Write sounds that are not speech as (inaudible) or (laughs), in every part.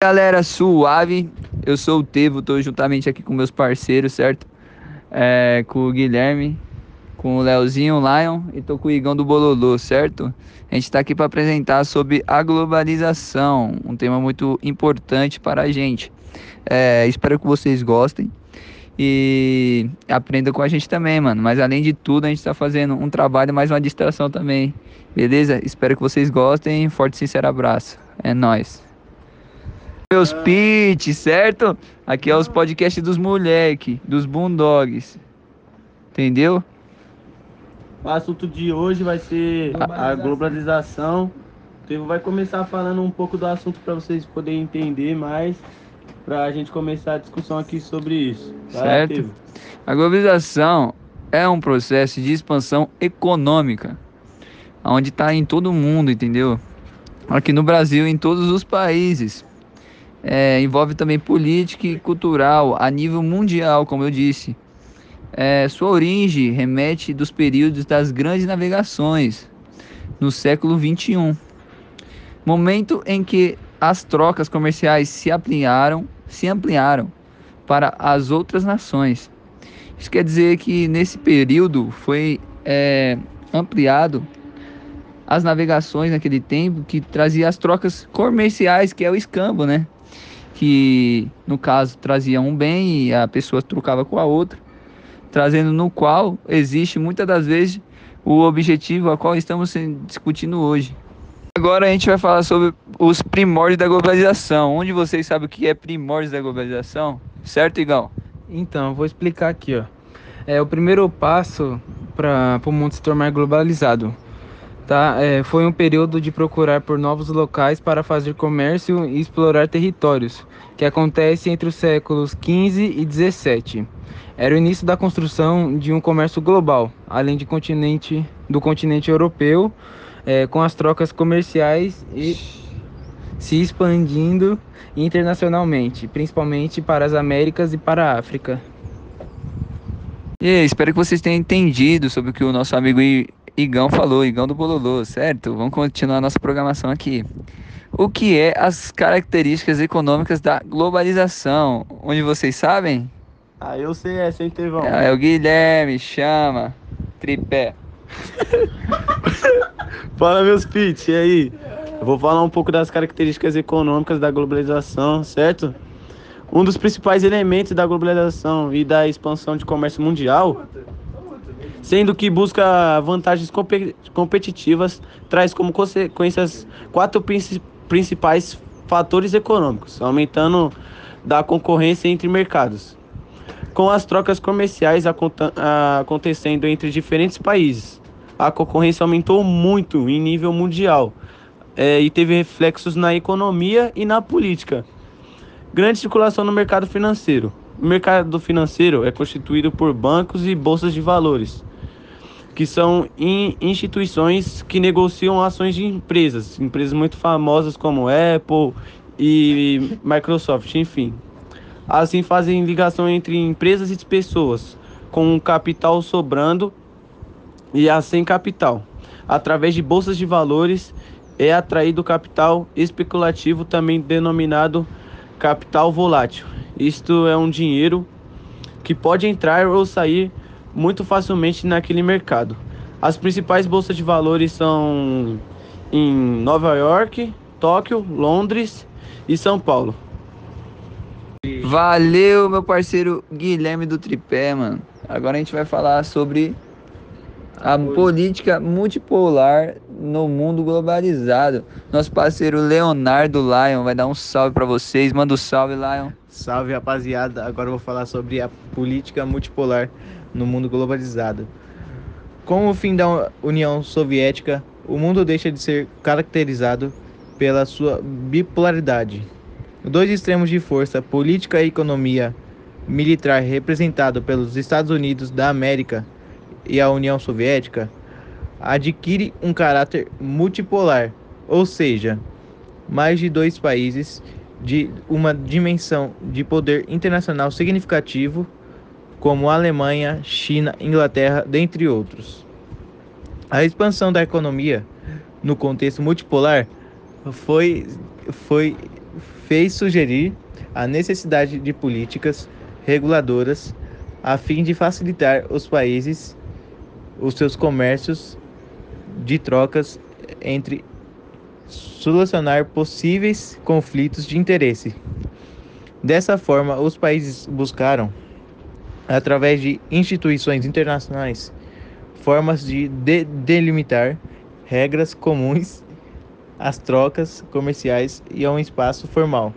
Galera, suave. Eu sou o Tevo, tô juntamente aqui com meus parceiros, certo? É, com o Guilherme, com o Leozinho, o Lion e tô com o Igão do Bololô, certo? A gente tá aqui para apresentar sobre a globalização, um tema muito importante para a gente. É, espero que vocês gostem e aprendam com a gente também, mano. Mas além de tudo, a gente tá fazendo um trabalho mais uma distração também. Beleza? Espero que vocês gostem. Forte e sincero abraço. É nóis. Meus pitch, certo? Aqui é os podcasts dos moleque, dos boondogs. Entendeu? O assunto de hoje vai ser a globalização. O Tevo vai começar falando um pouco do assunto para vocês poderem entender mais, para a gente começar a discussão aqui sobre isso. Vai certo? Tevo. A globalização é um processo de expansão econômica, onde está em todo mundo, entendeu? Aqui no Brasil, em todos os países. É, envolve também política e cultural a nível mundial, como eu disse. É, sua origem remete dos períodos das grandes navegações no século 21, momento em que as trocas comerciais se ampliaram, se ampliaram para as outras nações. Isso quer dizer que nesse período foi é, ampliado as navegações naquele tempo que trazia as trocas comerciais, que é o escambo, né? Que no caso trazia um bem e a pessoa trocava com a outra trazendo no qual existe muitas das vezes o objetivo a qual estamos discutindo hoje. Agora a gente vai falar sobre os primórdios da globalização. Onde vocês sabem o que é primórdios da globalização? Certo, Igão? Então, vou explicar aqui, ó. É o primeiro passo para o mundo se tornar globalizado. Tá? É, foi um período de procurar por novos locais para fazer comércio e explorar territórios, que acontece entre os séculos 15 e 17 era o início da construção de um comércio global, além de continente, do continente europeu, é, com as trocas comerciais e se expandindo internacionalmente, principalmente para as Américas e para a África. E espero que vocês tenham entendido sobre o que o nosso amigo Igão falou, Igão do Bololô, certo? Vamos continuar nossa programação aqui. O que é as características econômicas da globalização? Onde vocês sabem? Ah, eu sei essa, hein, Tevão? É, é o Guilherme, chama. Tripé. (laughs) Fala, meus pits, e aí? Eu vou falar um pouco das características econômicas da globalização, certo? Um dos principais elementos da globalização e da expansão de comércio mundial, sendo que busca vantagens competitivas, traz como consequências quatro principais fatores econômicos, aumentando da concorrência entre mercados com as trocas comerciais acontecendo entre diferentes países. A concorrência aumentou muito em nível mundial é, e teve reflexos na economia e na política. Grande circulação no mercado financeiro. O mercado financeiro é constituído por bancos e bolsas de valores, que são instituições que negociam ações de empresas, empresas muito famosas como Apple e Microsoft, enfim. Assim fazem ligação entre empresas e pessoas, com capital sobrando e a sem capital. Através de bolsas de valores é atraído capital especulativo, também denominado capital volátil. Isto é um dinheiro que pode entrar ou sair muito facilmente naquele mercado. As principais bolsas de valores são em Nova York, Tóquio, Londres e São Paulo. Valeu, meu parceiro Guilherme do Tripé, mano. Agora a gente vai falar sobre a política multipolar no mundo globalizado. Nosso parceiro Leonardo Lion vai dar um salve para vocês. Manda um salve, Lion. Salve, rapaziada. Agora eu vou falar sobre a política multipolar no mundo globalizado. Com o fim da União Soviética, o mundo deixa de ser caracterizado pela sua bipolaridade dois extremos de força política e economia militar representado pelos Estados Unidos da América e a União Soviética adquire um caráter multipolar, ou seja, mais de dois países de uma dimensão de poder internacional significativo, como Alemanha, China, Inglaterra, dentre outros. A expansão da economia no contexto multipolar foi, foi fez sugerir a necessidade de políticas reguladoras a fim de facilitar os países os seus comércios de trocas entre solucionar possíveis conflitos de interesse. Dessa forma, os países buscaram, através de instituições internacionais, formas de, de delimitar regras comuns às trocas comerciais e a um espaço formal.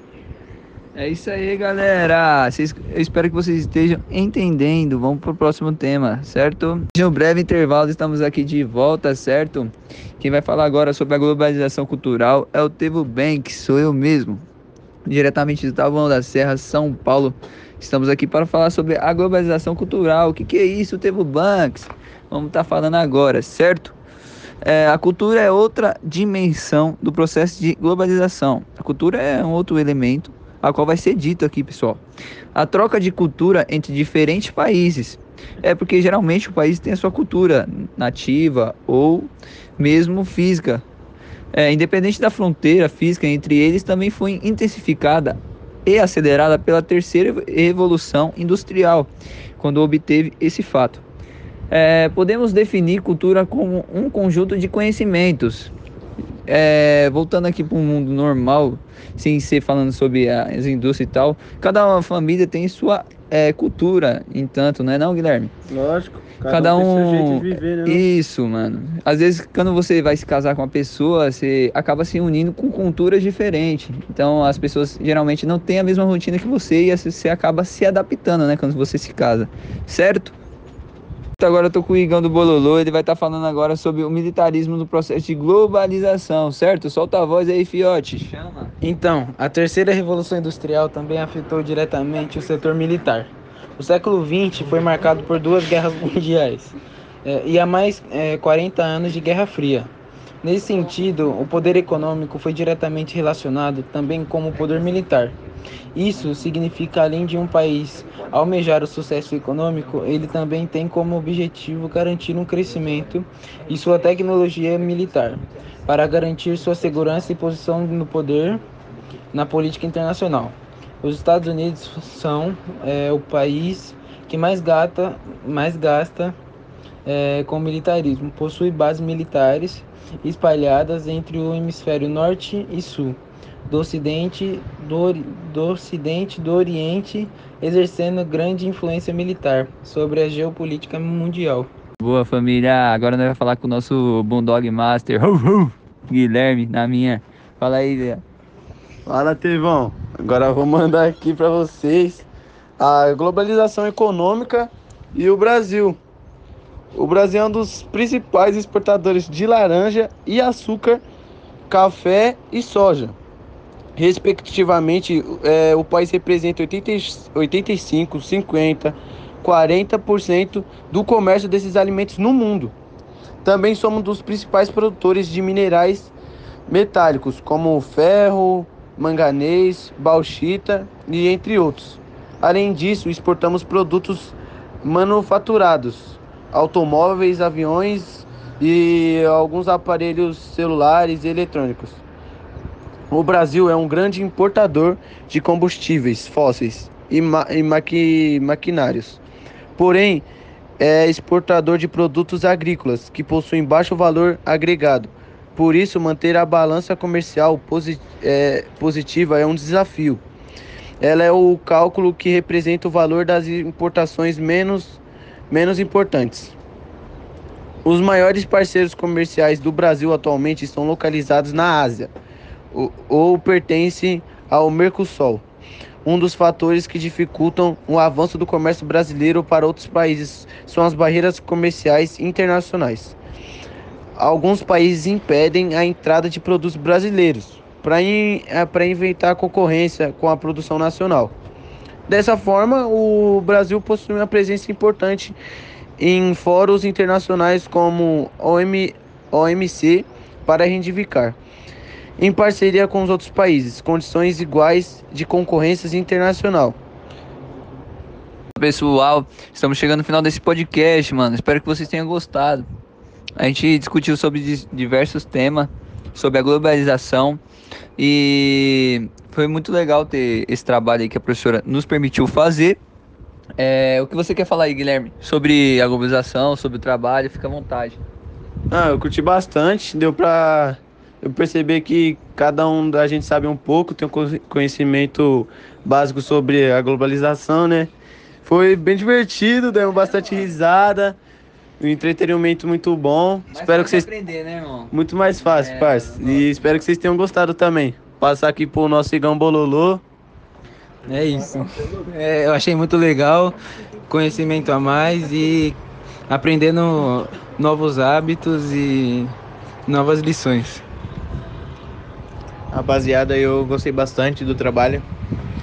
É isso aí, galera. Eu espero que vocês estejam entendendo. Vamos pro próximo tema, certo? De um breve intervalo, estamos aqui de volta, certo? Quem vai falar agora sobre a globalização cultural é o Tevo Banks, sou eu mesmo. Diretamente de Taboão da Serra, São Paulo. Estamos aqui para falar sobre a globalização cultural. O que, que é isso, Tevo Banks? Vamos estar tá falando agora, certo? É, a cultura é outra dimensão do processo de globalização. A cultura é um outro elemento a qual vai ser dito aqui, pessoal. A troca de cultura entre diferentes países. É porque geralmente o país tem a sua cultura nativa ou mesmo física. É, independente da fronteira física entre eles, também foi intensificada e acelerada pela terceira revolução industrial, quando obteve esse fato. É, podemos definir cultura como um conjunto de conhecimentos é, voltando aqui para o mundo normal, sem ser falando sobre as indústrias e tal, cada família tem sua é, cultura, entanto, não é não, Guilherme? Lógico. Cada, cada um. Viver, né? Isso, mano. Às vezes, quando você vai se casar com uma pessoa, você acaba se unindo com culturas diferentes. Então, as pessoas geralmente não têm a mesma rotina que você e você acaba se adaptando, né? Quando você se casa, certo? Agora eu tô com o Igão do Bololô, ele vai estar tá falando agora sobre o militarismo no processo de globalização, certo? Solta a voz aí, fiote. Chama. Então, a terceira revolução industrial também afetou diretamente o setor militar. O século XX foi marcado por duas guerras (laughs) mundiais é, e há mais é, 40 anos de Guerra Fria. Nesse sentido, o poder econômico foi diretamente relacionado também com o poder militar. Isso significa, além de um país almejar o sucesso econômico, ele também tem como objetivo garantir um crescimento e sua tecnologia militar, para garantir sua segurança e posição no poder na política internacional. Os Estados Unidos são é, o país que mais, gata, mais gasta é, com militarismo, possui bases militares espalhadas entre o hemisfério norte e sul do Ocidente, do, do Ocidente, do Oriente, exercendo grande influência militar sobre a geopolítica mundial. Boa família, agora nós vamos falar com o nosso Bundog Master, Guilherme, na minha. Fala aí, Zé. Fala, Tevão. Agora eu vou mandar aqui para vocês a globalização econômica e o Brasil. O Brasil é um dos principais exportadores de laranja e açúcar, café e soja. Respectivamente, é, o país representa 80, 85, 50, 40% do comércio desses alimentos no mundo. Também somos um dos principais produtores de minerais metálicos, como ferro, manganês, bauxita e entre outros. Além disso, exportamos produtos manufaturados, automóveis, aviões e alguns aparelhos celulares e eletrônicos. O Brasil é um grande importador de combustíveis fósseis e, ma e maqui maquinários. Porém, é exportador de produtos agrícolas que possuem baixo valor agregado. Por isso, manter a balança comercial é, positiva é um desafio. Ela é o cálculo que representa o valor das importações menos, menos importantes. Os maiores parceiros comerciais do Brasil atualmente estão localizados na Ásia ou pertence ao Mercosul. Um dos fatores que dificultam o avanço do comércio brasileiro para outros países são as barreiras comerciais internacionais. Alguns países impedem a entrada de produtos brasileiros para é, inventar concorrência com a produção nacional. Dessa forma, o Brasil possui uma presença importante em fóruns internacionais como OM, OMC para reivindicar em parceria com os outros países, condições iguais de concorrência internacional. Pessoal, estamos chegando no final desse podcast, mano. Espero que vocês tenham gostado. A gente discutiu sobre diversos temas, sobre a globalização e Foi muito legal ter esse trabalho aí que a professora nos permitiu fazer. É, o que você quer falar aí, Guilherme? Sobre a globalização, sobre o trabalho, fica à vontade. Ah, eu curti bastante, deu pra eu perceber que cada um da gente sabe um pouco, tem um conhecimento básico sobre a globalização, né? Foi bem divertido, deu bastante risada, um entretenimento muito bom. Mais espero que fácil vocês aprender, né, irmão? muito mais fácil, É, parça. E espero que vocês tenham gostado também. Passar aqui pro nosso Igão Bololô. É isso. É, eu achei muito legal, conhecimento a mais e aprendendo novos hábitos e novas lições. Rapaziada, eu gostei bastante do trabalho.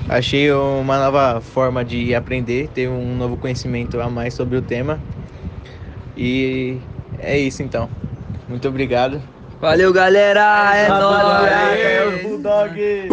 Achei uma nova forma de aprender, ter um novo conhecimento a mais sobre o tema. E é isso então. Muito obrigado. Valeu, galera! É nóis! é o Bulldog!